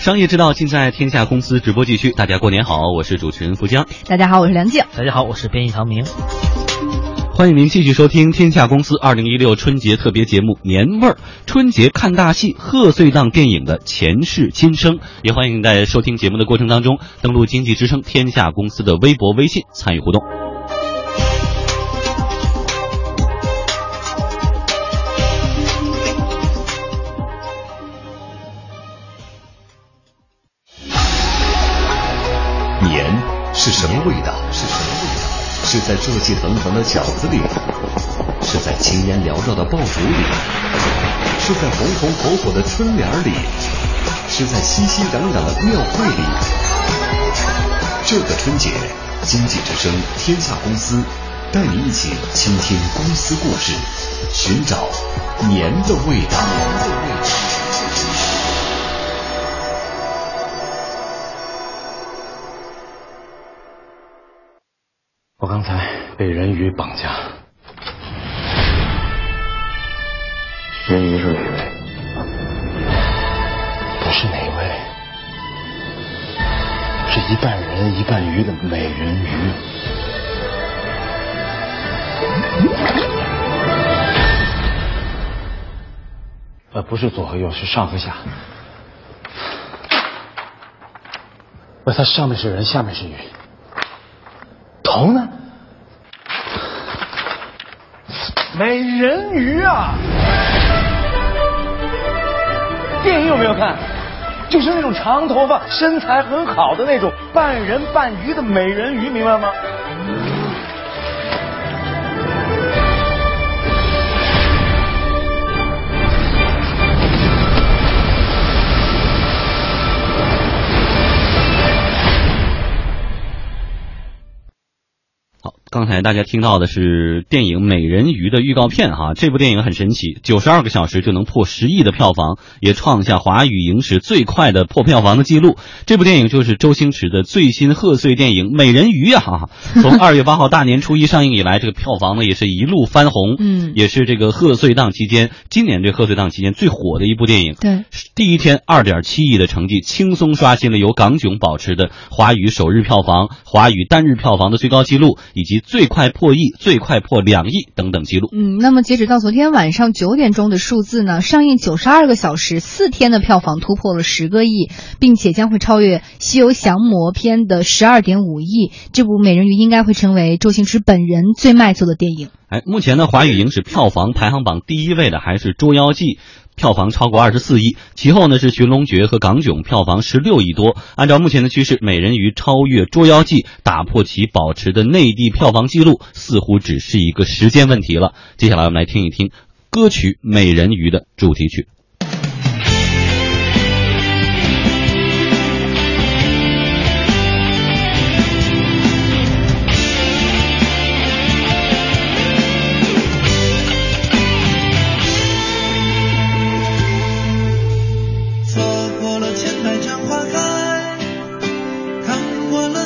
商业之道尽在天下公司直播继续。大家过年好，我是主持人福江。大家好，我是梁静。大家好，我是编译唐明。欢迎您继续收听天下公司二零一六春节特别节目《年味儿》，春节看大戏，贺岁档电影的前世今生。也欢迎在收听节目的过程当中登录经济之声天下公司的微博、微信参与互动。什么味道？是什么味道？是在热气腾腾的饺子里，是在青烟缭绕的爆竹里，是在红红火火的春联里，是在熙熙攘攘的庙会里。这个春节，经济之声天下公司带你一起倾听公司故事，寻找年的味道。年的味道。刚才被人鱼绑架，人鱼是哪位？不是哪位，是一半人一半鱼的美人鱼。呃，不是左和右，是上和下。那它上面是人，下面是鱼。头呢？美人鱼啊！电影有没有看？就是那种长头发、身材很好的那种半人半鱼的美人鱼，明白吗？刚才大家听到的是电影《美人鱼》的预告片哈，这部电影很神奇，九十二个小时就能破十亿的票房，也创下华语影史最快的破票房的记录。这部电影就是周星驰的最新贺岁电影《美人鱼》啊！从 二月八号大年初一上映以来，这个票房呢也是一路翻红，嗯也是这个贺岁档期间，今年这贺岁档期间最火的一部电影。对，第一天二点七亿的成绩，轻松刷新了由港囧保持的华语首日票房、华语单日票房的最高纪录，以及最快破亿、最快破两亿等等记录。嗯，那么截止到昨天晚上九点钟的数字呢，上映九十二个小时，四天的票房突破了十个亿，并且将会超越《西游降魔篇》的十二点五亿。这部《美人鱼》应该会成为周星驰本人最卖座的电影。哎，目前呢，华语影史票房排行榜第一位的还是《捉妖记》，票房超过二十四亿，其后呢是《寻龙诀》和《港囧》，票房十六亿多。按照目前的趋势，《美人鱼》超越《捉妖记》，打破其保持的内地票房记录，似乎只是一个时间问题了。接下来我们来听一听歌曲《美人鱼》的主题曲。看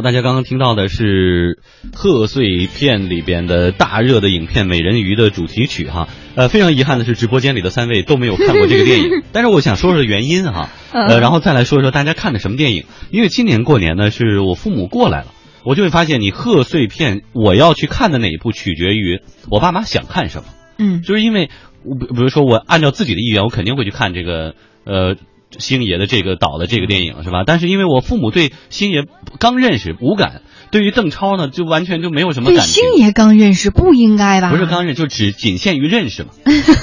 好，大家刚刚听到的是贺岁片里边的大热的影片《美人鱼》的主题曲哈。呃，非常遗憾的是，直播间里的三位都没有看过这个电影，但是我想说说原因哈。呃，然后再来说说大家看的什么电影。因为今年过年呢，是我父母过来了，我就会发现，你贺岁片我要去看的哪一部，取决于我爸妈想看什么。嗯，就是因为我比比如说我按照自己的意愿，我肯定会去看这个呃。星爷的这个导的这个电影是吧？但是因为我父母对星爷刚认识无感，对于邓超呢就完全就没有什么感觉。星爷刚认识不应该吧？不是刚认识，就只仅限于认识嘛。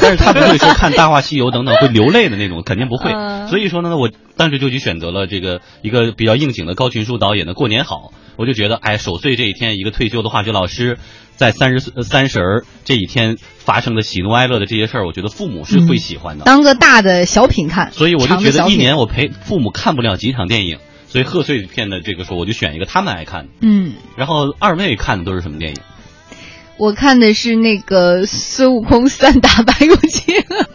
但是他不会说看《大话西游》等等会流泪的那种，肯定不会。嗯所以说呢，我当时就去选择了这个一个比较应景的高群书导演的《过年好》，我就觉得，哎，守岁这一天，一个退休的化学老师，在三十岁三十儿这一天发生的喜怒哀乐的这些事儿，我觉得父母是会喜欢的。当个大的小品看，所以我就觉得一年我陪父母看不了几场电影，所以贺岁片的这个时候我就选一个他们爱看。的。嗯，然后二位看的都是什么电影？我看的是那个孙悟空三打白骨精，《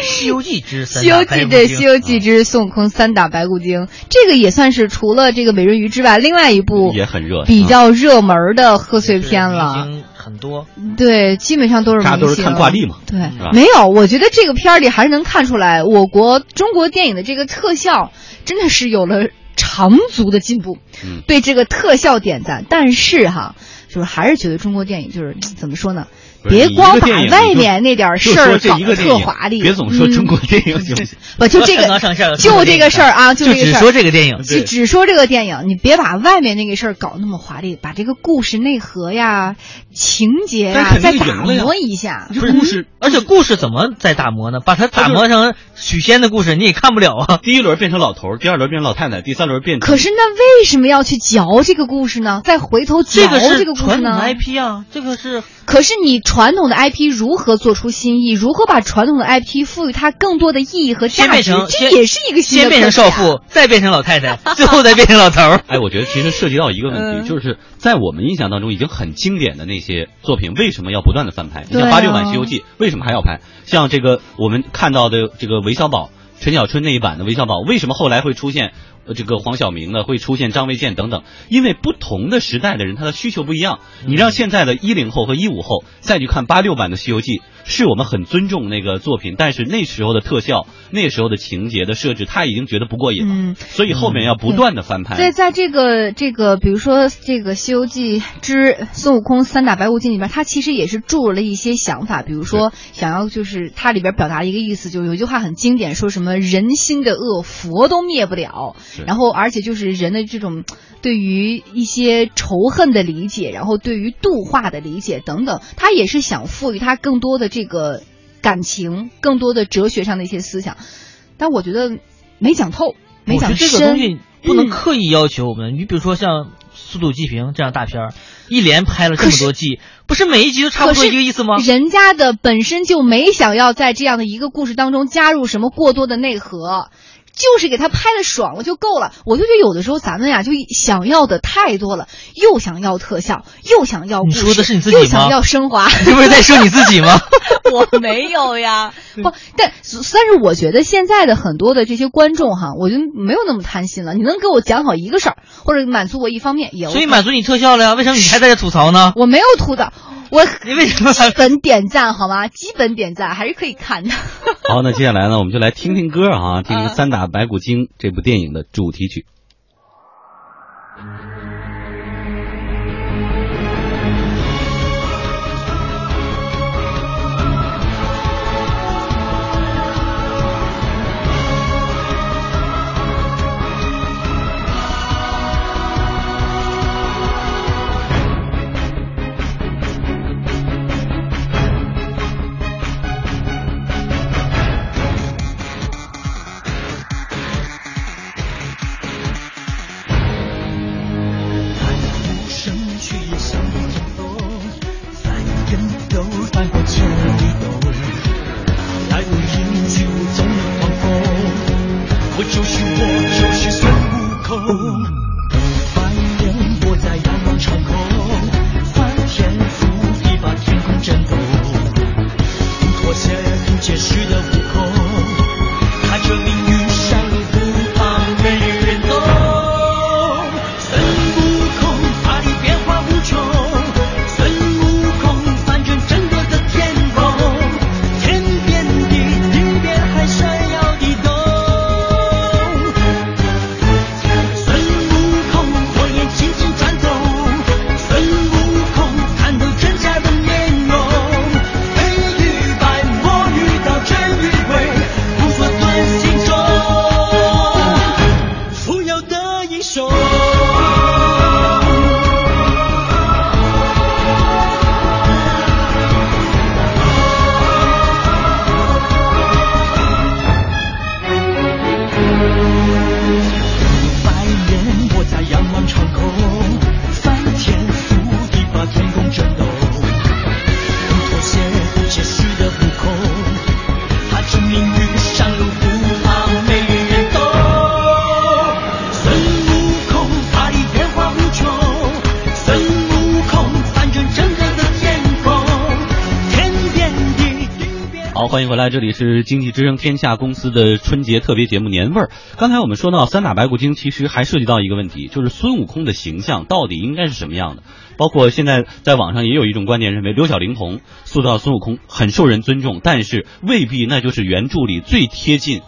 西游记之《三西游记》对，《打白骨精西游记之孙悟空三打白骨精》，这个也算是除了这个美人鱼之外，另外一部也很热，比较热门的贺岁片了。很多，对，基本上都是大家都是明星看挂历嘛对，没有，我觉得这个片儿里还是能看出来，我国中国电影的这个特效真的是有了长足的进步。嗯对这个特效点赞，但是哈，就是还是觉得中国电影就是怎么说呢？别光把外面那点事儿搞特华丽，别总说中国嗯电影行不行？不就这个就这个事儿啊，就这个事儿只说这个电影，只只说这个电影，你别把外面那个事儿搞那么华丽，把这个故事内核呀、情节呀再打磨一下。这故事而且故事怎么再打磨呢？把它打磨成许仙的故事，你也看不了啊。第一轮变成老头，第二轮变成老太太，第三轮变成可是那为什么要去嚼这个故事呢？再回头嚼这个是这个故事呢传统？IP 啊，这个是可是你传统的 IP 如何做出新意？如何把传统的 IP 赋予它更多的意义和价值？先变成这也是一个新的先变成少妇，再变成老太太，最后再变成老头儿。哎，我觉得其实涉及到一个问题，嗯就是在我们印象当中已经很经典的那些作品，为什么要不断的翻拍？你像八六版《西游记》，为什么还要拍？像这个我们看到的这个韦小宝、陈小春那一版的韦小宝，为什么后来会出现呃这个黄晓明呢？会出现张卫健等等？因为不同的时代的人，他的需求不一样。你让现在的一零后和一五后再去看八六版的《西游记》，是我们很尊重那个作品，但是那时候的特效、那时候的情节的设置，他已经觉得不过瘾了，嗯。所以后面要不断的翻拍。在在这个这个，比如说这个《西游记之孙悟空三打白骨精》里边，他其实也是注入了一些想法，比如说想要就是它里边表达一个意思，就有一句话很经典，说什么人心的恶佛都灭不了，然后而且就是人的这种对于一些仇恨的理解，然后对于度化的理解等等，他也是想赋予他更多的这个感情，更多的哲学上的一些思想，但我觉得没讲透，没讲深。个东西不能嗯刻意要求我们。你比如说像《速度与激情》这样大片儿，一连拍了这么多季，不是每一集都差不多一个意思吗？人家的本身就没想要在这样的一个故事当中加入什么过多的内核。就是给他拍的爽了就够了，我就觉得有的时候咱们呀就想要的太多了，又想要特效，又想要故事，你说的是你自己吗又想要升华，你这不是在说你自己吗？我没有呀，不，但但是我觉得现在的很多的这些观众哈，我就没有那么贪心了。你能给我讲好一个事儿，或者满足我一方面也 OK，所以满足你特效了呀？为什么你还在这吐槽呢？我没有吐槽，我你为什么基本点赞好吗？基本点赞还是可以看的。好，那接下来呢，我们就来听听歌啊，听听嗯《三打白骨精》这部电影的主题曲。Thank you. 欢迎回来，这里是经济之声天下公司的春节特别节目《年味儿》。刚才我们说到三打白骨精，其实还涉及到一个问题，就是孙悟空的形象到底应该是什么样的？包括现在在网上也有一种观点认为，刘小玲童塑造孙悟空很受人尊重，但是未必那就是原著里最贴近。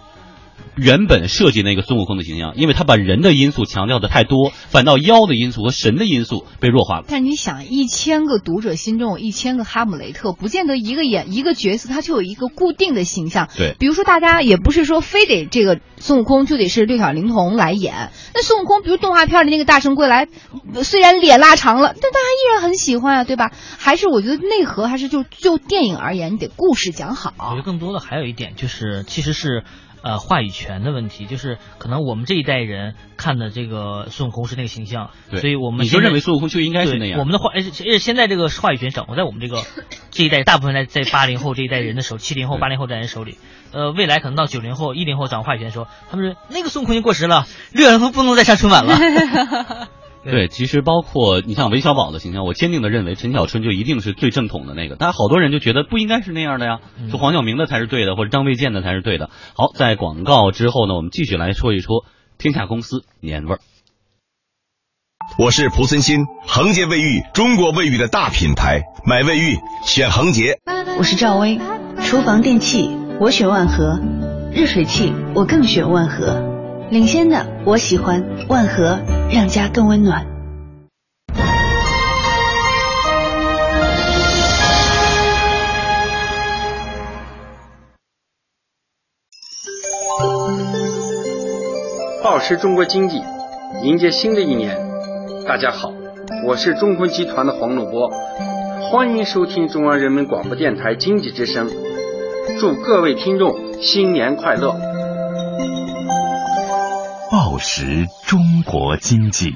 原本设计那个孙悟空的形象，因为他把人的因素强调的太多，反倒妖的因素和神的因素被弱化了。但你想，一千个读者心中有一千个哈姆雷特，不见得一个演一个角色他就有一个固定的形象。对，比如说大家也不是说非得这个孙悟空就得是六小龄童来演。那孙悟空，比如动画片的那个大圣归来，虽然脸拉长了，但大家依然很喜欢啊，对吧？还是我觉得内核还是就就电影而言，你得故事讲好。我觉得更多的还有一点就是，其实是。呃，话语权的问题，就是可能我们这一代人看的这个孙悟空是那个形象，所以我们你就认为孙悟空就应该是那样。我们的话，而且现在这个话语权掌握在我们这个这一代，大部分在在八零后这一代人的手，七零后、八零后这代人手里。呃，未来可能到九零后、一零后掌握话语权的时候，他们说那个孙悟空已经过时了，六小龄童不能再上春晚了。对，其实包括你像韦小宝的形象，我坚定的认为陈小春就一定是最正统的那个，但好多人就觉得不应该是那样的呀，说黄晓明的才是对的，或者张卫健的才是对的。好，在广告之后呢，我们继续来说一说天下公司年味儿。我是蒲森新，恒洁卫浴，中国卫浴的大品牌，买卫浴选恒洁。我是赵薇，厨房电器我选万和，热水器我更选万和。领先的，我喜欢万和，让家更温暖。报时中国经济，迎接新的一年。大家好，我是中坤集团的黄鲁波，欢迎收听中央人民广播电台经济之声，祝各位听众新年快乐。报时中国经济。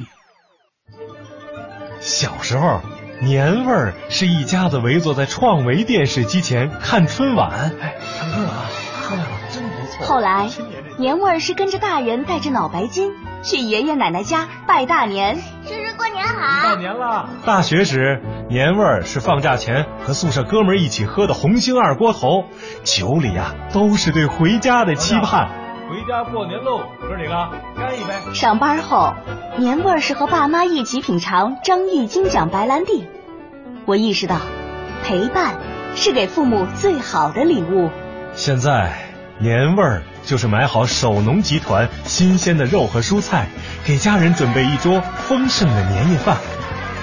小时候，年味儿是一家子围坐在创维电视机前看春晚。哎，唱歌啊，漂亮，真不错。后来，年味儿是跟着大人带着脑白金去爷爷奶奶家拜大年。叔叔过年好！到年了。大学时，年味儿是放假前和宿舍哥们一起喝的红星二锅头，酒里呀、啊、都是对回家的期盼。回家过年喽，哥几个干一杯！上班后，年味儿是和爸妈一起品尝张裕金奖白兰地。我意识到，陪伴是给父母最好的礼物。现在，年味儿就是买好首农集团新鲜的肉和蔬菜，给家人准备一桌丰盛的年夜饭。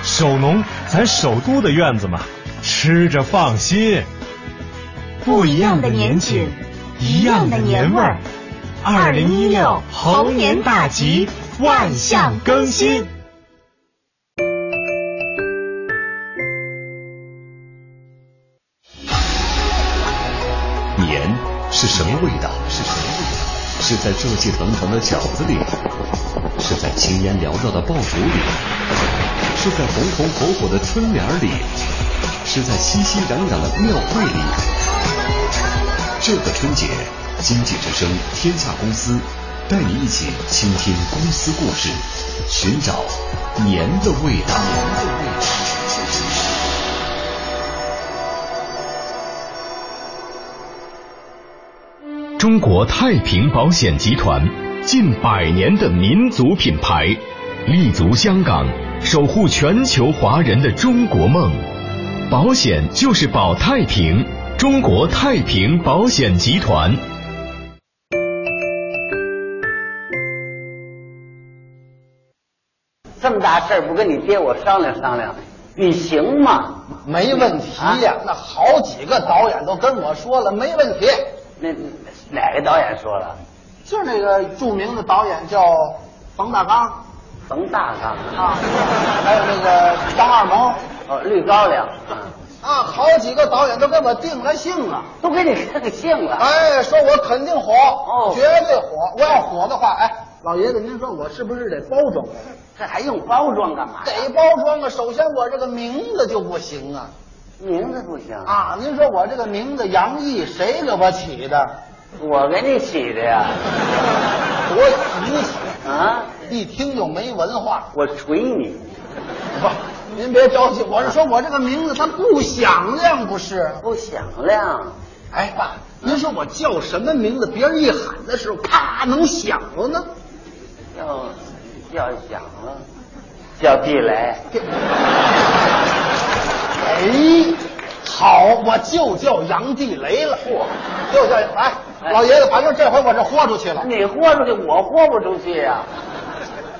首农，咱首都的院子嘛，吃着放心。不一样的年景，一样的年味儿。二零一六猴年大吉，万象更新。年是什么味道？是什么味道？是在热气腾腾的饺子里，是在青烟缭绕的爆竹里，是在红红火火的春联里，是在熙熙攘攘的庙会里。这个春节。经济之声天下公司带你一起倾听公司故事，寻找年的味道。中国太平保险集团近百年的民族品牌，立足香港，守护全球华人的中国梦。保险就是保太平，中国太平保险集团。大事不跟你爹我商量商量，你行吗？没问题呀、啊，那好几个导演都跟我说了，没问题。那哪个导演说了？就那个著名的导演叫冯大刚，冯大刚啊，还有那个张二毛，哦，绿高粱。啊，好几个导演都给我定了性了，都给你定性了。哎，说我肯定火，哦，绝对火。我要火的话，哎，老爷子您说我是不是得包装？这还用包装干嘛？得包装啊！首先我这个名字就不行啊，名字不行啊！您说我这个名字杨毅，谁给我起的？我给你起的呀！多提起啊！一听就没文化。我锤你！不，您别着急，我是说我这个名字它不响亮，不是？不响亮。哎，爸，您说我叫什么名字？别人一喊的时候，啪能响了呢？要要响了，叫地雷。哎，好，我就叫杨地雷了。嚯，就叫哎，老爷子，反正这回我是豁出去了。你豁出去，我豁不出去呀、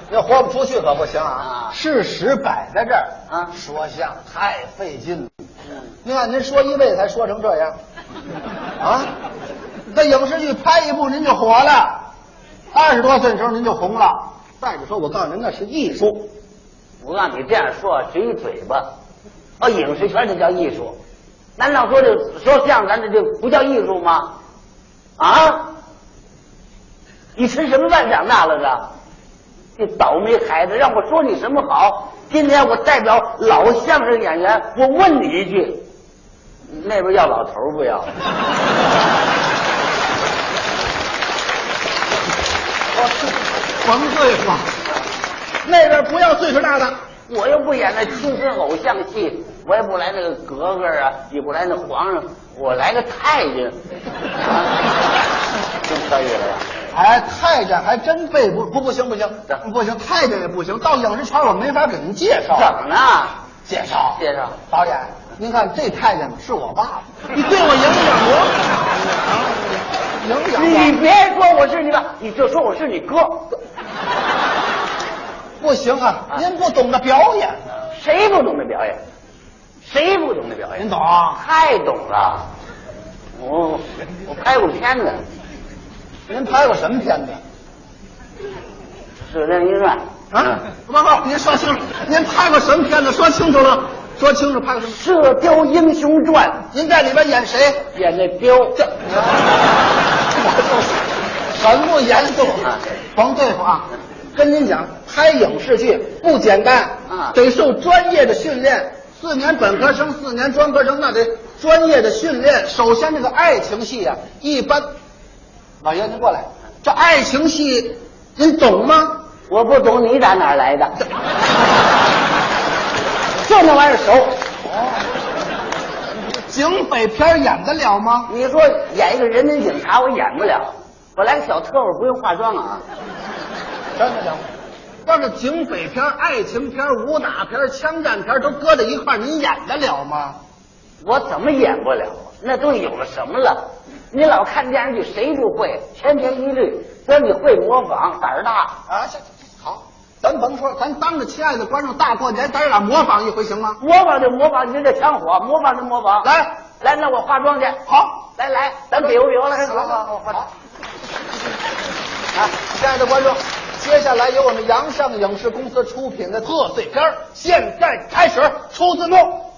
要豁不出去可不行啊！事实摆在这儿啊，说相声太费劲了。您看，您说一辈子才说成这样，啊？在影视剧拍一部您就火了，二十多岁的时候您就红了。再者说，我告诉您，那是艺术。我让你这样说，只一嘴巴。哦，影视圈这叫艺术，难道说这说相声咱这就不叫艺术吗？啊？你吃什么饭长大了的？这倒霉孩子，让我说你什么好？今天我代表老相声演员，我问你一句，那边要老头儿不要？甭对话，那边不要岁数大的。我又不演那青春偶像戏，我也不来那个格格啊，也不来那皇上，我来个太监，啊，真可以了呀。哎，太监还真背不不不行不行，不行，太监也不行。到影视圈我没法给您介绍。怎么呢？介绍介绍。导演，您看这太监是我爸爸，你对我影响我，你别说我是你爸，你就说我是你哥。不行啊，您不懂得表演呢。谁不懂得表演？谁不懂得表演？您懂？太懂了。我我拍过片子，您拍过什么片子？《射雕英雄传》啊，不不，您说清楚，您拍过什么片子？说清楚了，说清楚，拍过什么？《射雕英雄传》，您在里边演谁？演那雕。这，很不严肃啊，甭对付啊！跟您讲，拍影视剧不简单啊，得受专业的训练。四年本科生，四年专科生，那得专业的训练。首先，这个爱情戏啊，一般。老爷，您过来，这爱情戏您懂吗？我不懂，你打哪儿来的？就那玩意儿熟。警匪片演得了吗？你说演一个人民警察，我演不了。我来个小特务，不用化妆啊。真的了。要是警匪片、爱情片、武打片、枪战片都搁在一块儿，您演得了吗？我怎么演不了？那都有了什么了？你老看电视剧，谁不会？千篇一律。说你会模仿，胆儿大啊！行行好，咱甭说，咱当着亲爱的观众，大过年，咱俩模仿一回行吗？模仿就模仿，你这枪火，模仿就模仿。来来，那我化妆去。好，来来，咱比划比划来。好好好，化来。亲爱的观众，接下来由我们阳上影视公司出品的贺岁片现在开始出字幕。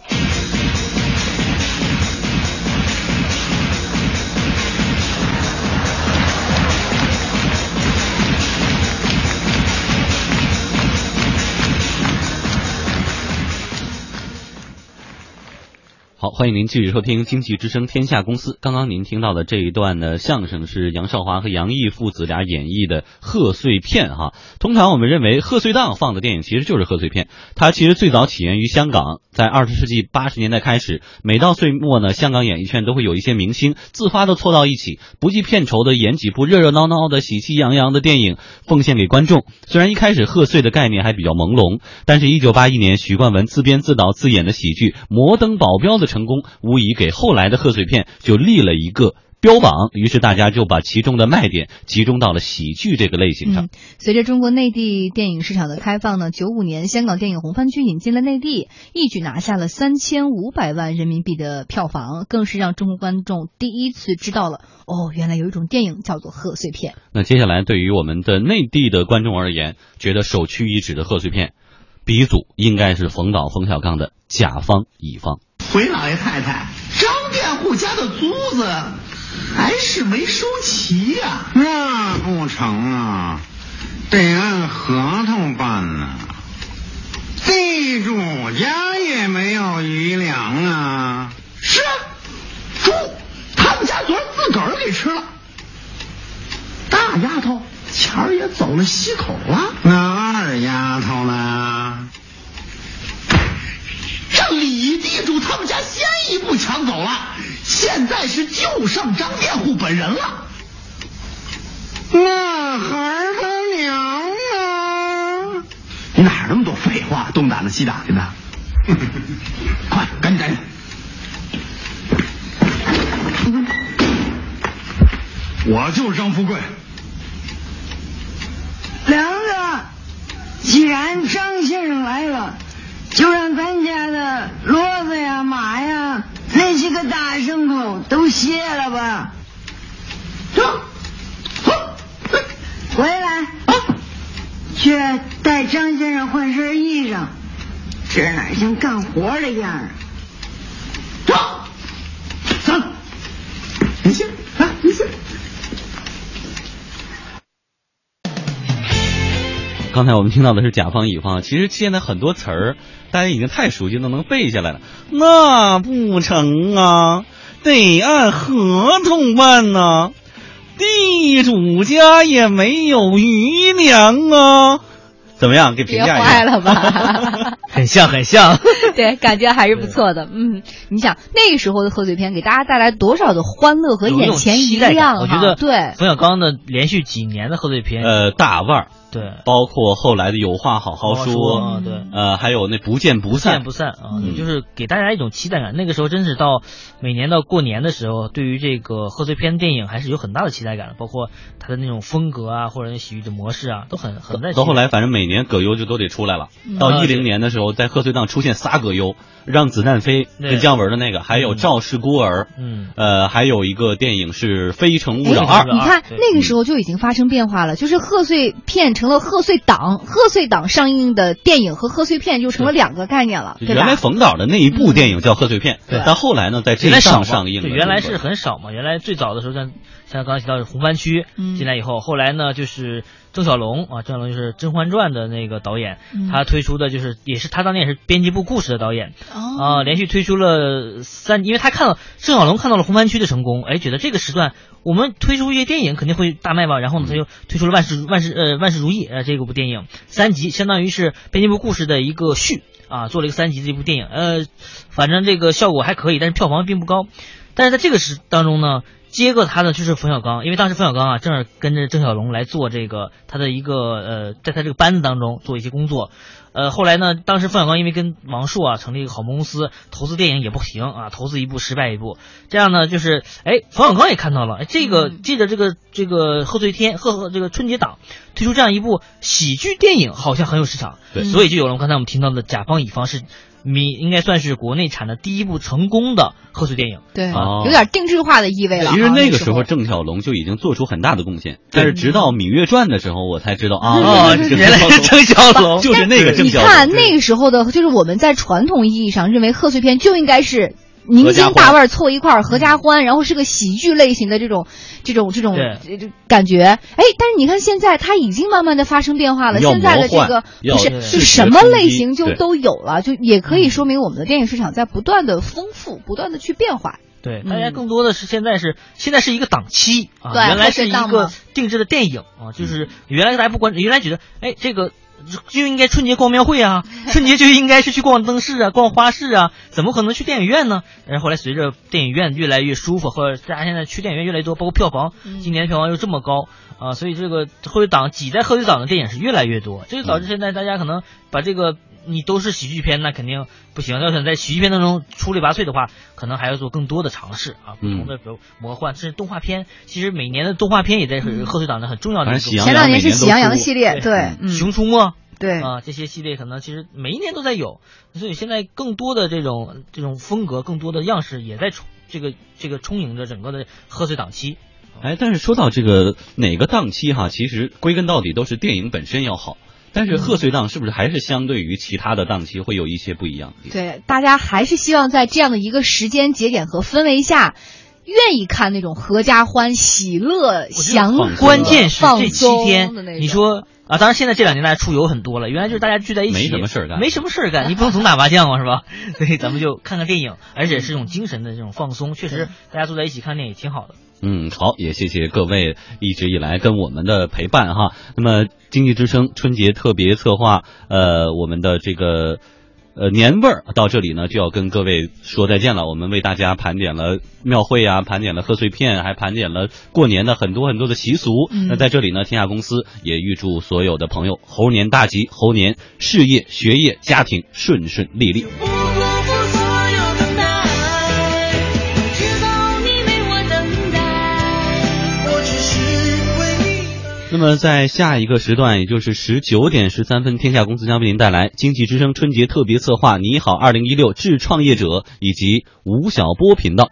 好，欢迎您继续收听经济之声天下公司。刚刚您听到的这一段的，相声是杨少华和杨毅父子俩演绎的贺岁片哈。通常我们认为贺岁档放的电影其实就是贺岁片，它其实最早起源于香港，在二十世纪八十年代开始，每到岁末呢，香港演艺圈都会有一些明星自发的凑到一起，不计片酬的演几部热热闹闹的、喜气洋洋的电影，奉献给观众。虽然一开始贺岁的概念还比较朦胧，但是，一九八一年许冠文自编自导自演的喜剧《摩登保镖》的成功，无疑给后来的贺岁片就立了一个标榜。于是大家就把其中的卖点集中到了喜剧这个类型上。嗯、随着中国内地电影市场的开放呢，九五年香港电影红番区引进了内地，一举拿下了三千五百万人民币的票房，更是让中国观众第一次知道了哦，原来有一种电影叫做贺岁片。那接下来对于我们的内地的观众而言，觉得首屈一指的贺岁片。鼻祖应该是冯导冯小刚的《甲方乙方》。回老爷太太，张佃户家的租子还是没收齐呀、啊？那不成啊，得按合同办呢、啊。地主家也没有余粮啊。是啊，猪，他们家昨儿自个儿给吃了。大丫头。前儿也走了西口了，那二丫头呢？这李地主他们家先一步抢走了，现在是就剩张佃户本人了。那孩儿他娘啊？你哪那么多废话，东打听西打听的？快，赶紧赶紧！我就是张富贵。梁子，既然张先生来了，就让咱家口都卸了吧。走，回来，去带张先生换身衣裳，这哪像干活的样啊？走，走，你先，啊，你先。刚才我们听到的是甲方乙方，其实现在很多词儿大家已经太熟悉，都能背下来了。那不成啊，得按合同办呐、地主家也没有余粮啊。怎么样？给评价一下。坏了吧？很像，很像。对，感觉还是不错的。嗯，你想那个时候的贺岁片给大家带来多少的欢乐和眼前一亮哈我觉得对，冯小刚的连续几年的贺岁片，呃，大腕儿，对，包括后来的有话好好好好说啊对呃，还有那不见不散不散，见不散啊，嗯就是给大家一种期待感。那个时候真是到每年到过年的时候，对于这个贺岁片电影还是有很大的期待感的，包括它的那种风格啊，或者那喜剧的模式啊，都很很在。到后来，反正每年葛优就都得出来了。嗯到一零年的时候，在贺岁档出现仨葛优，让子弹飞跟姜文的那个，还有赵氏孤儿，嗯，呃，还有一个电影是《非诚勿扰哎二》。你看那个时候就已经发生变化了，就是贺岁片成了贺岁档，贺岁档上映的电影和贺岁片就成了两个概念了，对吧？原来冯导的那一部电影叫贺岁片，对但后来呢，在这一原来少嘛档上映了。原来是很少嘛。原来最早的时候像像刚才提到的红番区嗯进来以后，后来呢就是郑晓龙啊，郑晓龙就是《甄嬛传》的那个导演，嗯。他推出的就是也是他当年也是编辑部故事的导演哦。啊、连续推出了三，因为他看到郑晓龙看到了红番区的成功，哎，觉得这个时段我们推出一些电影肯定会大卖吧，然后呢他就推出了万事万事呃万事如意呃这个部电影。三集，相当于是编辑部故事的一个续啊，做了一个三集的一部电影，呃，反正这个效果还可以，但是票房并不高。但是在这个时当中呢，接过他的就是冯小刚，因为当时冯小刚啊，正是跟着郑晓龙来做这个他的一个呃，在他这个班子当中做一些工作。呃，后来呢，当时冯小刚因为跟王朔啊成立一个好公司，投资电影也不行啊，投资一部失败一部，这样呢，就是哎，冯小刚也看到了，哎，这个借着这个这个贺岁天贺贺这个春节档推出这样一部喜剧电影，好像很有市场，对所以就有了刚才我们听到的甲方乙方是。民应该算是国内产的第一部成功的贺岁电影，对，哦有点定制化的意味了啊。其实那个时时候郑晓龙就已经做出很大的贡献，但是直到《芈月传》的时候，我才知道啊，哦原来是郑晓龙就是那个郑晓龙。你看那个时候的，就是我们在传统意义上认为贺岁片就应该是。明星大腕儿凑一块儿，合家欢，然后是个喜剧类型的这种、这种、这种感觉。哎，但是你看现在，它已经慢慢的发生变化了。现在的这个要不是，就什么类型就都有了，就也可以说明我们的电影市场在不断的丰富，不断的去变化。对，嗯大家更多的是现在是现在是一个档期啊，对原来是一个定制的电影啊，就是原来大家不关，原来觉得哎这个就应该春节逛庙会啊，春节就应该是去逛灯饰啊、逛花市啊，怎么可能去电影院呢？然后后来随着电影院越来越舒服，或者大家现在去电影院越来越多，包括票房，今年票房又这么高啊，所以这个贺岁档挤在贺岁档的电影是越来越多，这就导致现在大家可能把这个。你都是喜剧片，那肯定不行。要想在喜剧片当中出类拔萃的话，可能还要做更多的尝试啊，不同的比如魔幻，甚至动画片。其实每年的动画片也在贺岁档的很重要的。前两年是喜羊羊系列，对，嗯熊出没，对啊，这些系列可能其实每一年都在有，所以现在更多的这种这种风格，更多的样式也在充这个这个充盈着整个的贺岁档期。哎，但是说到这个哪个档期哈，其实归根到底都是电影本身要好。但是贺岁档是不是还是相对于其他的档期会有一些不一样？对，大家还是希望在这样的一个时间节点和氛围下，愿意看那种合家欢、喜乐、祥和、关键是这七天你说啊，当然现在这两年大家出游很多了，原来就是大家聚在一起，没什么事儿干没什么事儿干，你不能总打麻将嘛，是吧？所以咱们就看看电影，而且是一种精神的这种放松，确实大家坐在一起看电影挺好的。嗯，好，也谢谢各位一直以来跟我们的陪伴哈。那么，经济之声春节特别策划，呃，我们的这个呃，年味儿到这里呢，就要跟各位说再见了。我们为大家盘点了庙会啊，盘点了贺岁片，还盘点了过年的很多很多的习俗。嗯那在这里呢，天下公司也预祝所有的朋友猴年大吉，猴年事业、学业、家庭顺顺利利。那么在下一个时段，也就是十九点十三分，天下公司将为您带来经济之声春节特别策划《你好，二零一六致创业者》以及吴晓波频道。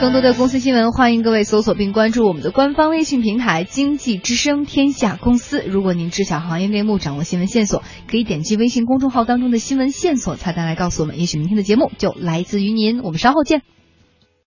更多的公司新闻，欢迎各位搜索并关注我们的官方微信平台“经济之声天下公司”。如果您知晓行业内幕，掌握新闻线索，可以点击微信公众号当中的新闻线索菜单来告诉我们。也许明天的节目就来自于您。我们稍后见。